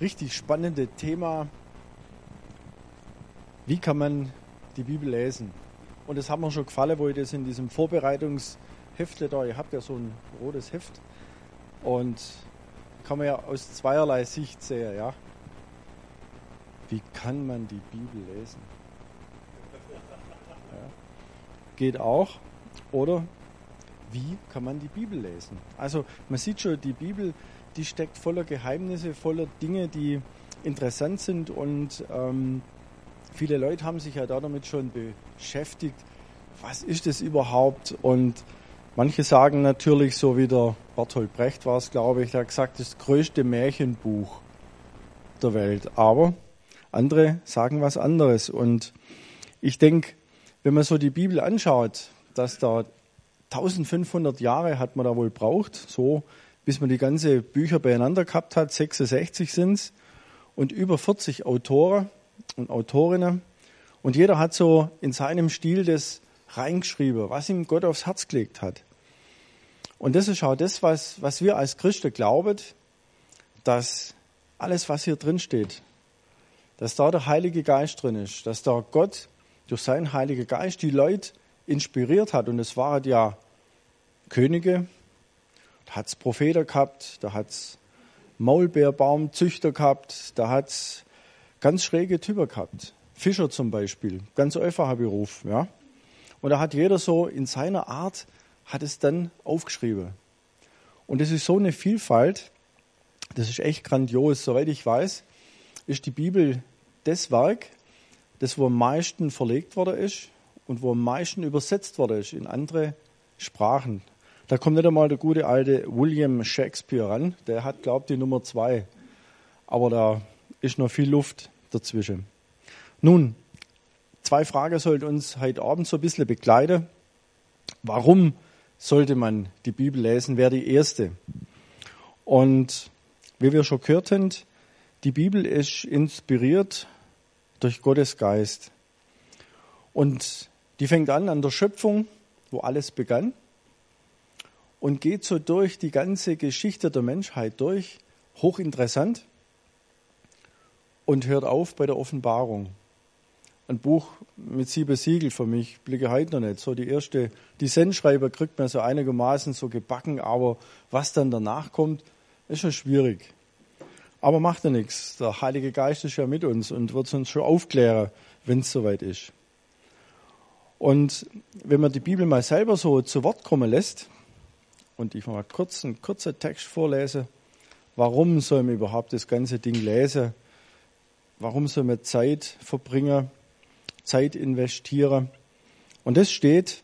Richtig spannende Thema. Wie kann man die Bibel lesen? Und das hat mir schon gefallen, wo ich das in diesem Vorbereitungsheftle da, ihr habt ja so ein rotes Heft und kann man ja aus zweierlei Sicht sehen, ja. Wie kann man die Bibel lesen? Ja. Geht auch. Oder wie kann man die Bibel lesen? Also man sieht schon, die Bibel die steckt voller Geheimnisse, voller Dinge, die interessant sind und ähm, viele Leute haben sich ja damit schon beschäftigt. Was ist das überhaupt? Und manche sagen natürlich, so wie der Bertolt Brecht war es, glaube ich, der hat gesagt, das größte Märchenbuch der Welt. Aber andere sagen was anderes. Und ich denke, wenn man so die Bibel anschaut, dass da 1500 Jahre hat man da wohl braucht, so bis man die ganze Bücher beieinander gehabt hat. 66 sind es und über 40 Autoren und Autorinnen. Und jeder hat so in seinem Stil das reingeschrieben, was ihm Gott aufs Herz gelegt hat. Und das ist auch das, was, was wir als Christen glauben, dass alles, was hier drin steht, dass da der Heilige Geist drin ist, dass da Gott durch seinen Heiligen Geist die Leute inspiriert hat. Und es waren ja Könige, da hat es Propheten gehabt, da hat es Maulbeerbaumzüchter gehabt, da hat es ganz schräge Typen gehabt. Fischer zum Beispiel, ganz einfacher Beruf. Ja? Und da hat jeder so in seiner Art, hat es dann aufgeschrieben. Und das ist so eine Vielfalt, das ist echt grandios. Soweit ich weiß, ist die Bibel das Werk, das wo am meisten verlegt worden ist und wo am meisten übersetzt worden ist in andere Sprachen. Da kommt nicht einmal der gute alte William Shakespeare ran. Der hat, glaubt die Nummer zwei. Aber da ist noch viel Luft dazwischen. Nun, zwei Fragen sollten uns heute Abend so ein bisschen begleiten. Warum sollte man die Bibel lesen, wäre die erste. Und wie wir schon gehört haben, die Bibel ist inspiriert durch Gottes Geist. Und die fängt an an der Schöpfung, wo alles begann und geht so durch die ganze Geschichte der Menschheit durch, hochinteressant, und hört auf bei der Offenbarung. Ein Buch mit sieben Siegel für mich, blicke heute noch nicht. So die erste, die Sendschreiber kriegt man so einigermaßen so gebacken, aber was dann danach kommt, ist schon schwierig. Aber macht ja nichts. Der Heilige Geist ist ja mit uns und wird uns schon aufklären, wenn es soweit ist. Und wenn man die Bibel mal selber so zu Wort kommen lässt, und ich mal kurz einen kurzen Text vorlese. Warum soll man überhaupt das ganze Ding lesen? Warum soll man Zeit verbringen, Zeit investieren? Und das steht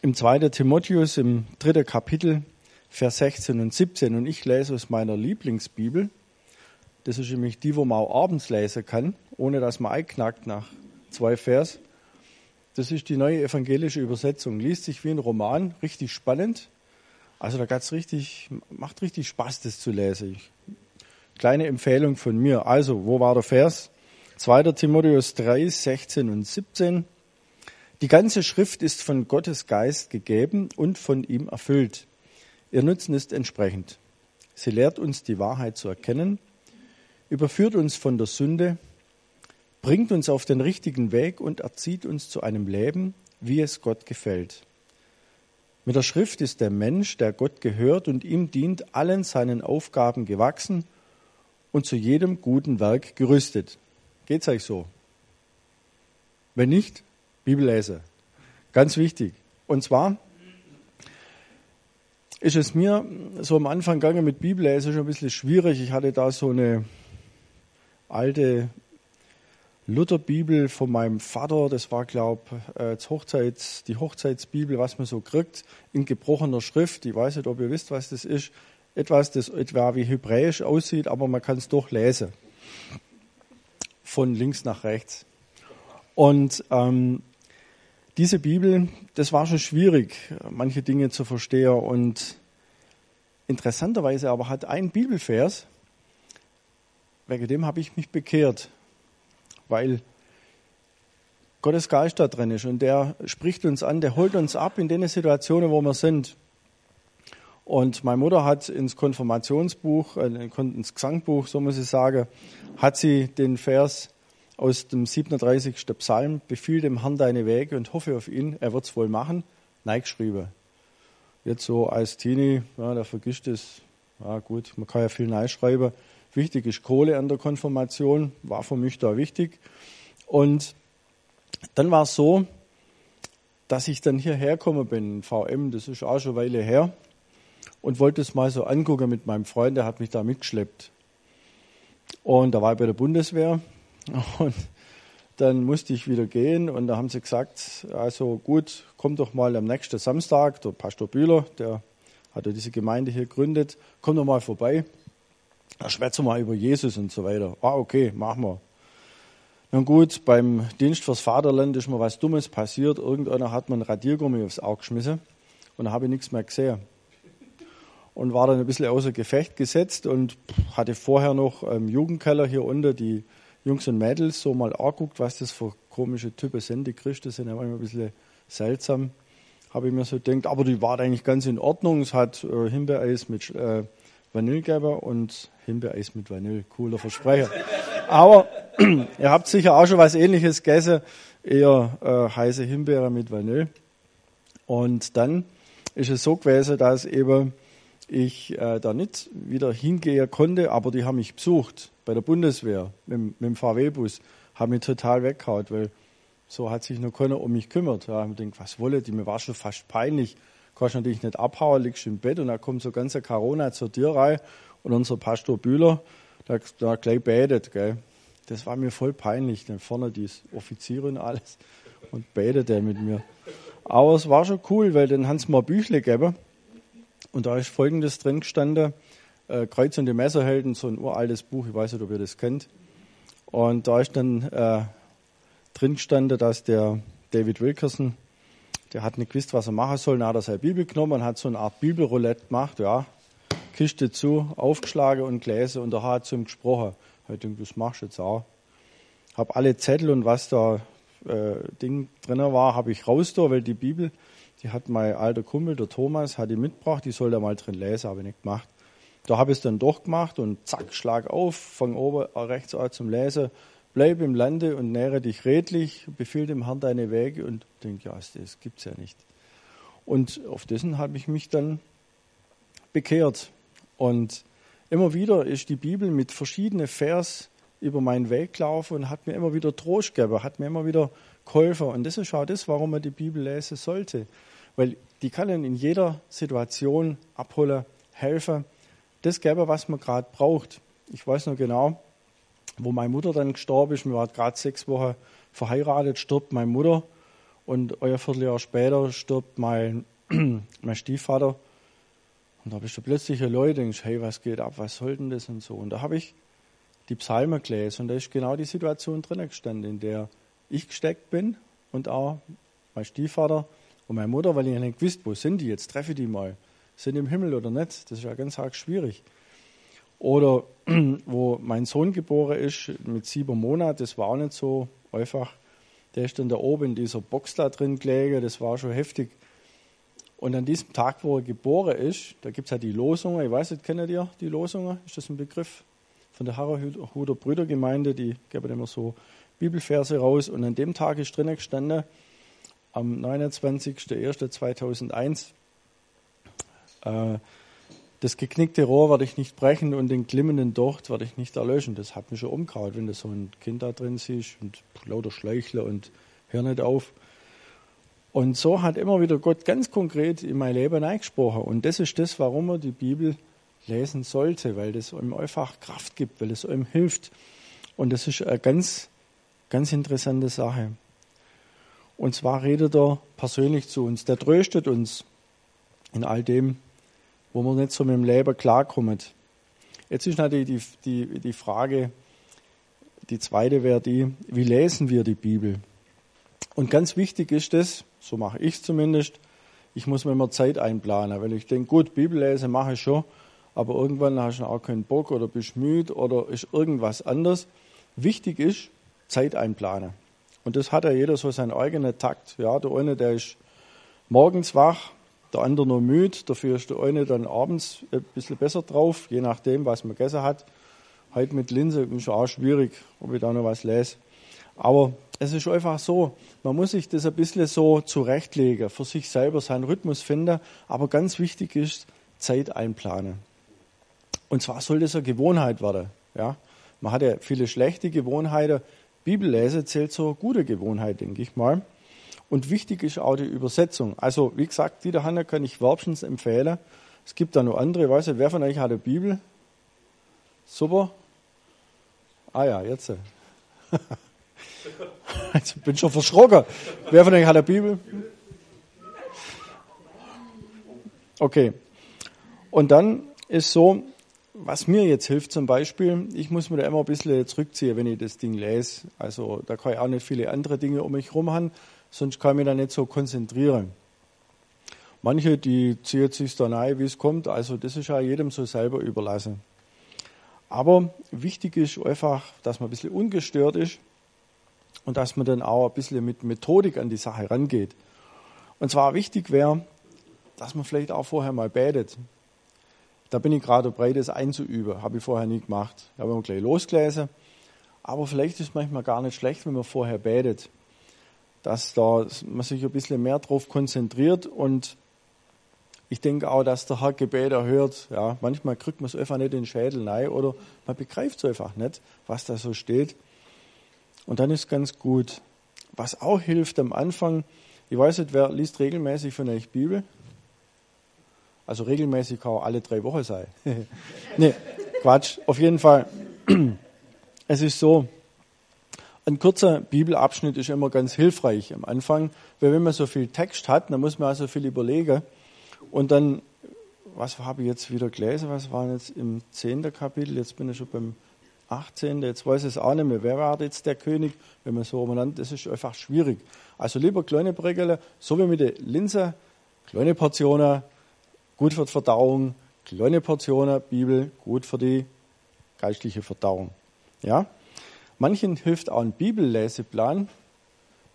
im 2. Timotheus im dritten Kapitel, Vers 16 und 17. Und ich lese aus meiner Lieblingsbibel. Das ist nämlich die, wo man auch abends lesen kann, ohne dass man einknackt nach zwei Vers. Das ist die neue evangelische Übersetzung. Liest sich wie ein Roman, richtig spannend. Also da geht's richtig, macht richtig Spaß, das zu lesen. Kleine Empfehlung von mir. Also, wo war der Vers? 2. Timotheus 3, 16 und 17. Die ganze Schrift ist von Gottes Geist gegeben und von ihm erfüllt. Ihr Nutzen ist entsprechend. Sie lehrt uns die Wahrheit zu erkennen, überführt uns von der Sünde, bringt uns auf den richtigen Weg und erzieht uns zu einem Leben, wie es Gott gefällt. Mit der Schrift ist der Mensch, der Gott gehört und ihm dient, allen seinen Aufgaben gewachsen und zu jedem guten Werk gerüstet. Geht's euch so? Wenn nicht, Bibellese. Ganz wichtig. Und zwar ist es mir so am Anfang gegangen mit Bibellese schon ein bisschen schwierig. Ich hatte da so eine alte Lutherbibel von meinem Vater, das war, glaube äh, Hochzeits, die Hochzeitsbibel, was man so kriegt, in gebrochener Schrift. Ich weiß nicht, ob ihr wisst, was das ist. Etwas, das etwa wie Hebräisch aussieht, aber man kann es doch lesen. Von links nach rechts. Und ähm, diese Bibel, das war schon schwierig, manche Dinge zu verstehen. Und interessanterweise aber hat ein Bibelvers, wegen dem habe ich mich bekehrt weil Gottes Geist da drin ist und der spricht uns an, der holt uns ab in den Situationen, wo wir sind. Und meine Mutter hat ins Konfirmationsbuch, äh, ins Gesangbuch, so muss ich sagen, hat sie den Vers aus dem 37. Psalm, befiehl dem Herrn deine Wege und hoffe auf ihn, er wird's wohl machen, neigeschrieben. Jetzt so als Teenie, ja, da vergisst es, ja gut, man kann ja viel neischreiben. Wichtig ist Kohle an der Konfirmation, war für mich da wichtig. Und dann war es so, dass ich dann hierher gekommen bin, VM, das ist auch schon eine Weile her, und wollte es mal so angucken mit meinem Freund, der hat mich da mitgeschleppt. Und da war ich bei der Bundeswehr und dann musste ich wieder gehen und da haben sie gesagt, also gut, komm doch mal am nächsten Samstag, der Pastor Bühler, der hat ja diese Gemeinde hier gegründet, komm doch mal vorbei, da schwätzen wir über Jesus und so weiter. Ah, okay, machen wir. Nun gut, beim Dienst fürs Vaterland ist mir was Dummes passiert. Irgendeiner hat mir ein Radiergummi aufs Auge geschmissen und da habe ich nichts mehr gesehen und war dann ein bisschen außer Gefecht gesetzt und hatte vorher noch im Jugendkeller hier unten die Jungs und Mädels so mal anguckt, was das für komische Typen sind. Die Christen sind ja manchmal ein bisschen seltsam, habe ich mir so gedacht. Aber die war eigentlich ganz in Ordnung. Es hat äh, Himbeereis mit äh, Vanillegeber und Himbeereis mit Vanille. Cooler Versprecher. Aber ihr habt sicher auch schon was ähnliches gegessen. Eher äh, heiße Himbeere mit Vanille. Und dann ist es so gewesen, dass eben ich äh, da nicht wieder hingehen konnte, aber die haben mich besucht bei der Bundeswehr mit, mit dem VW-Bus, haben mich total weggehauen, weil so hat sich noch keiner um mich gekümmert. Ja, ich denke, was wolle die? Mir war schon fast peinlich. Kannst natürlich nicht abhauen, liegst im Bett und da kommt so ganze Corona zur Tür rein und unser Pastor Bühler, der, der gleich betet, gell. Das war mir voll peinlich. Dann vorne die Offiziere und alles und betet er mit mir. Aber es war schon cool, weil dann haben sie mir Büchle gegeben und da ist Folgendes drin gestanden. Äh, Kreuz und die Messerhelden, so ein uraltes Buch, ich weiß nicht, ob ihr das kennt. Und da ist dann äh, drin gestanden, dass der David Wilkerson, der hat nicht gewusst, was er machen soll. Dann hat er seine Bibel genommen und hat so eine Art Bibelroulette gemacht, ja. Kiste zu, aufgeschlagen und gelesen und da hat zu ihm gesprochen. Ich denke, das machst du jetzt auch. Habe alle Zettel und was da äh, Ding drin war, habe ich raus da, weil die Bibel, die hat mein alter Kumpel, der Thomas, hat die mitgebracht, die soll da mal drin lesen, habe ich nicht gemacht. Da habe ich es dann doch gemacht und zack, schlag auf, fang oben rechts an zum Lesen, bleib im Lande und nähre dich redlich, befiehl dem Herrn deine Wege und denk, ja, das gibt's ja nicht. Und auf dessen habe ich mich dann bekehrt. Und immer wieder ist die Bibel mit verschiedenen Vers über meinen Weg gelaufen und hat mir immer wieder Trost gegeben, hat mir immer wieder geholfen. Und das ist auch das, warum man die Bibel lesen sollte. Weil die kann einen in jeder Situation abholen, helfen, das geben, was man gerade braucht. Ich weiß noch genau, wo meine Mutter dann gestorben ist. Wir waren gerade sechs Wochen verheiratet, stirbt meine Mutter. Und ein Vierteljahr später stirbt mein, mein Stiefvater. Und da bist du plötzlich Leute, denkst, hey, was geht ab, was soll denn das und so. Und da habe ich die Psalmen gelesen und da ist genau die Situation drin gestanden, in der ich gesteckt bin und auch mein Stiefvater und meine Mutter, weil ich nicht gewusst, wo sind die jetzt, treffe die mal. Sind die im Himmel oder nicht? Das ist ja ganz arg schwierig. Oder wo mein Sohn geboren ist mit sieben Monaten, das war auch nicht so einfach. Der ist dann da oben in dieser Box da drin gelegen, das war schon heftig. Und an diesem Tag, wo er geboren ist, da gibt es ja die Losungen, ich weiß nicht, kennt ihr die Losungen? Ist das ein Begriff? Von der Harrerhuder Brüdergemeinde, die geben immer so Bibelverse raus. Und an dem Tag ist drinnen gestanden, am 29.01.2001, äh, das geknickte Rohr werde ich nicht brechen und den glimmenden Docht werde ich nicht erlöschen. Das hat mich schon umgehauen, wenn du so ein Kind da drin siehst und lauter Schläuchle und hör nicht auf. Und so hat immer wieder Gott ganz konkret in mein Leben eingesprochen. Und das ist das, warum man die Bibel lesen sollte, weil das ihm einfach Kraft gibt, weil es ihm hilft. Und das ist eine ganz, ganz interessante Sache. Und zwar redet er persönlich zu uns. Der tröstet uns in all dem, wo wir nicht so mit dem Leben klarkommen. Jetzt ist natürlich die, die, die Frage, die zweite wäre die, wie lesen wir die Bibel? Und ganz wichtig ist es, so mache ich es zumindest, ich muss mir immer Zeit einplanen, weil ich denke, gut, Bibel lesen mache ich schon, aber irgendwann hast du auch keinen Bock oder bist müde oder ist irgendwas anders. Wichtig ist, Zeit einplanen. Und das hat ja jeder so seinen eigenen Takt. Ja, der eine, der ist morgens wach, der andere nur müde, dafür ist der eine dann abends ein bisschen besser drauf, je nachdem, was man gegessen hat. Heute mit Linse ist auch schwierig, ob ich da noch was lese. Aber es ist einfach so, man muss sich das ein bisschen so zurechtlegen, für sich selber seinen Rhythmus finden. Aber ganz wichtig ist, Zeit einplanen. Und zwar soll das eine Gewohnheit werden. Ja? Man hat ja viele schlechte Gewohnheiten. Bibellese zählt zur gute Gewohnheit, denke ich mal. Und wichtig ist auch die Übersetzung. Also, wie gesagt, die der Hanna kann ich wärmstens empfehlen. Es gibt da noch andere. Weiß nicht, wer von euch hat eine Bibel? Super. Ah ja, jetzt. Ich bin schon verschrocken. Wer von euch hat eine Bibel? Okay. Und dann ist so, was mir jetzt hilft zum Beispiel, ich muss mir da immer ein bisschen zurückziehen, wenn ich das Ding lese. Also da kann ich auch nicht viele andere Dinge um mich herum haben, sonst kann ich mich da nicht so konzentrieren. Manche, die ziehen sich dann ein, wie es kommt. Also das ist ja jedem so selber überlassen. Aber wichtig ist einfach, dass man ein bisschen ungestört ist und dass man dann auch ein bisschen mit Methodik an die Sache rangeht. Und zwar wichtig wäre, dass man vielleicht auch vorher mal betet. Da bin ich gerade dabei, das einzuüben. Habe ich vorher nie gemacht. Ich habe immer gleich losgelesen. Aber vielleicht ist es manchmal gar nicht schlecht, wenn man vorher betet. Dass da man sich ein bisschen mehr darauf konzentriert und ich denke auch, dass der Herr Gebet erhört. Ja, manchmal kriegt man es einfach nicht in den Schädel rein oder man begreift es einfach nicht, was da so steht. Und dann ist ganz gut. Was auch hilft am Anfang, ich weiß nicht, wer liest regelmäßig von euch Bibel? Also regelmäßig kann auch alle drei Wochen sein. nee, Quatsch. Auf jeden Fall. Es ist so, ein kurzer Bibelabschnitt ist immer ganz hilfreich am Anfang, weil wenn man so viel Text hat, dann muss man also viel überlegen. Und dann, was habe ich jetzt wieder gelesen? Was war jetzt im zehnten Kapitel? Jetzt bin ich schon beim 18. Jetzt weiß ich es auch nicht mehr. Wer war jetzt der König? Wenn man so nennt, das ist einfach schwierig. Also lieber kleine Bregele, so wie mit der Linse, kleine Portionen, gut für die Verdauung, kleine Portionen Bibel, gut für die geistliche Verdauung. Ja? Manchen hilft auch ein Bibelleseplan,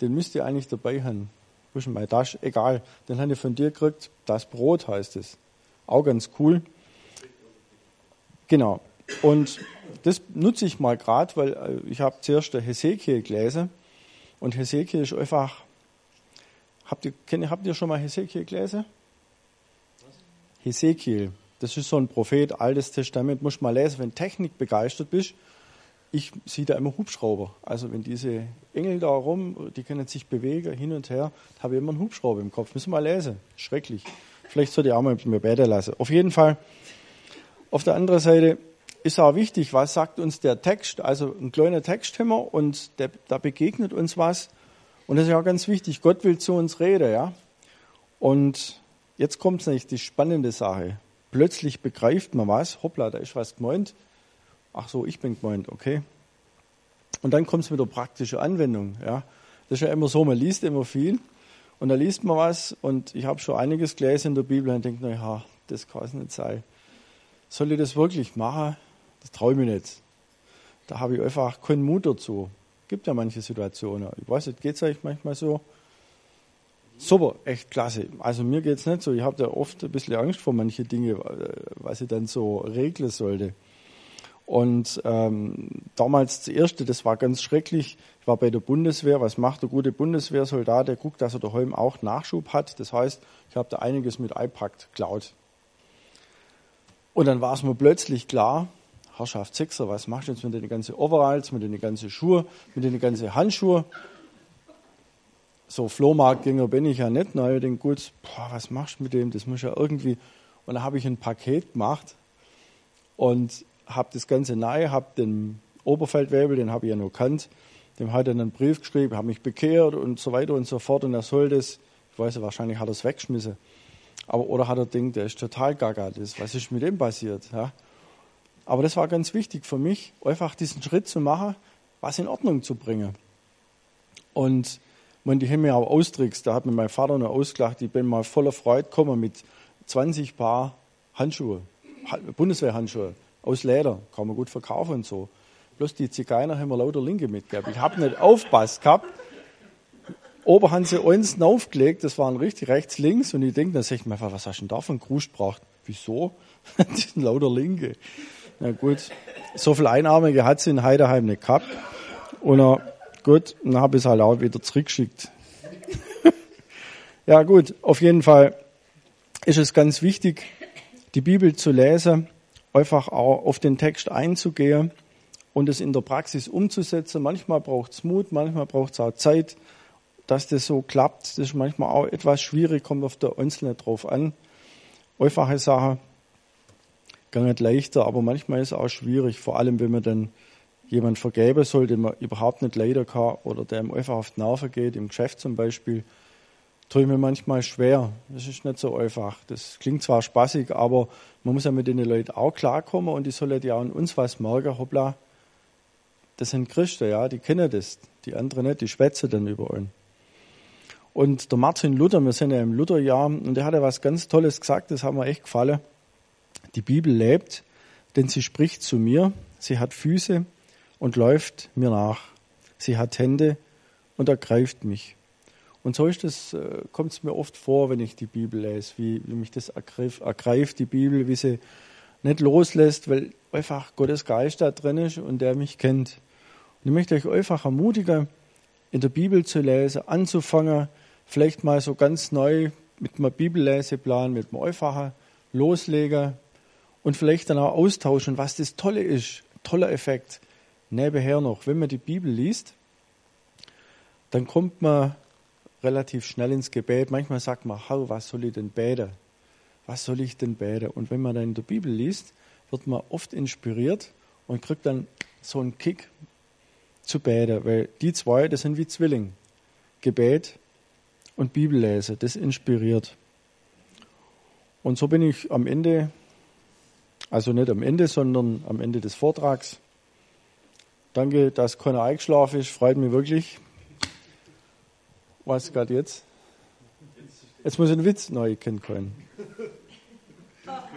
den müsst ihr eigentlich dabei haben. Wo ist meine? Egal, den habe ich von dir gekriegt. Das Brot heißt es. Auch ganz cool. Genau. Und das nutze ich mal gerade, weil äh, ich habe zuerst der Hesekiel gelesen und Hesekiel ist einfach. Habt ihr, habt ihr schon mal Hesekiel gelesen? Hesekiel, das ist so ein Prophet, Altes Testament, musst du mal lesen, wenn Technik begeistert bist. Ich sehe da immer Hubschrauber. Also wenn diese Engel da rum, die können sich bewegen, hin und her, habe ich immer einen Hubschrauber im Kopf. Müssen wir mal lesen. Schrecklich. Vielleicht sollte ich auch mal mir beten lassen. Auf jeden Fall. Auf der anderen Seite, ist auch wichtig, was sagt uns der Text. Also ein kleiner Text haben wir und der, da begegnet uns was. Und das ist ja ganz wichtig. Gott will zu uns reden, ja. Und jetzt kommt nämlich die spannende Sache. Plötzlich begreift man was. Hoppla, da ist was gemeint. Ach so, ich bin gemeint, okay. Und dann kommt es mit der praktischen Anwendung, ja. Das ist ja immer so, man liest immer viel und da liest man was und ich habe schon einiges gelesen in der Bibel und denke, naja, das kann es nicht sein. Soll ich das wirklich machen? Das traue ich mir nicht. Da habe ich einfach keinen Mut dazu. Gibt ja manche Situationen. Ich weiß nicht, geht es euch manchmal so? Super, echt klasse. Also mir geht es nicht so. Ich habe da oft ein bisschen Angst vor manche Dinge, äh, was ich dann so regeln sollte. Und ähm, damals das erste, das war ganz schrecklich. Ich war bei der Bundeswehr. Was macht der gute Bundeswehrsoldat? Der guckt, dass er daheim auch Nachschub hat. Das heißt, ich habe da einiges mit iPact geklaut. Und dann war es mir plötzlich klar, Herrschaft Sechser, was machst du jetzt mit den ganzen Overalls, mit den ganzen Schuhen, mit den ganzen Handschuhen? So Flohmarktgänger bin ich ja nicht. Na, ich denke, gut, boah, was machst du mit dem? Das muss ja irgendwie. Und dann habe ich ein Paket gemacht und habe das Ganze nahe, habe den Oberfeldwebel, den habe ich ja nur kannt, dem hat er einen Brief geschrieben, habe mich bekehrt und so weiter und so fort. Und er soll das, ich weiß ja, wahrscheinlich hat er es weggeschmissen. Aber, oder hat er denkt, der ist total gaga, das, was ist mit dem passiert? Ja? Aber das war ganz wichtig für mich, einfach diesen Schritt zu machen, was in Ordnung zu bringen. Und wenn die haben mir auch Austricks, da hat mir mein Vater noch ausgelacht, ich bin mal voller Freude gekommen mit 20 Paar Handschuhe, Bundeswehrhandschuhe aus Leder, kann man gut verkaufen und so. Bloß die Zigeiner haben mir lauter Linke mitgegeben. Ich habe nicht aufpasst gehabt. oben haben sie uns aufgelegt, das waren richtig rechts, links. Und ich denke, dann sag ich mir, was hast du denn da von Gruß gebracht? Wieso? die sind lauter Linke. Na gut, so viel Einarmige hat sie in Heideheim nicht gehabt. Und uh, gut, dann habe ich es halt auch wieder zurückgeschickt. ja gut, auf jeden Fall ist es ganz wichtig, die Bibel zu lesen, einfach auch auf den Text einzugehen und es in der Praxis umzusetzen. Manchmal braucht es Mut, manchmal braucht es auch Zeit, dass das so klappt. Das ist manchmal auch etwas schwierig, kommt auf der Einzelne drauf an. Einfache Sache, gar nicht leichter, aber manchmal ist es auch schwierig, vor allem wenn man dann jemand vergeben soll, den man überhaupt nicht leiden kann oder der ihm einfach auf die Nerven geht, im Geschäft zum Beispiel, tue ich mir manchmal schwer. Das ist nicht so einfach. Das klingt zwar spaßig, aber man muss ja mit den Leuten auch klarkommen und die sollen ja an uns was merken, hoppla, das sind Christen, ja, die kennen das, die anderen nicht, die schwätzen dann über uns. Und der Martin Luther, wir sind ja im Lutherjahr, und der hat ja was ganz Tolles gesagt, das hat mir echt gefallen. Die Bibel lebt, denn sie spricht zu mir, sie hat Füße und läuft mir nach. Sie hat Hände und ergreift mich. Und so ist es, äh, kommt es mir oft vor, wenn ich die Bibel lese, wie, wie mich das ergreift, ergreift, die Bibel, wie sie nicht loslässt, weil einfach Gottes Geist da drin ist und der mich kennt. Und ich möchte euch einfach ermutigen, in der Bibel zu lesen, anzufangen, vielleicht mal so ganz neu mit einem Bibelleseplan, mit einem einfachen loslegen und vielleicht dann auch austauschen, was das Tolle ist, toller Effekt. Nebenher noch, wenn man die Bibel liest, dann kommt man relativ schnell ins Gebet. Manchmal sagt man, hau, was soll ich denn beten? Was soll ich denn beten? Und wenn man dann in der Bibel liest, wird man oft inspiriert und kriegt dann so einen Kick zu beten, weil die zwei, das sind wie Zwilling. Gebet und Bibellese, das inspiriert. Und so bin ich am Ende, also nicht am Ende, sondern am Ende des Vortrags. Danke, dass keiner eingeschlafen ist, freut mich wirklich. Was gerade jetzt? Jetzt muss ich einen Witz neu kennen können.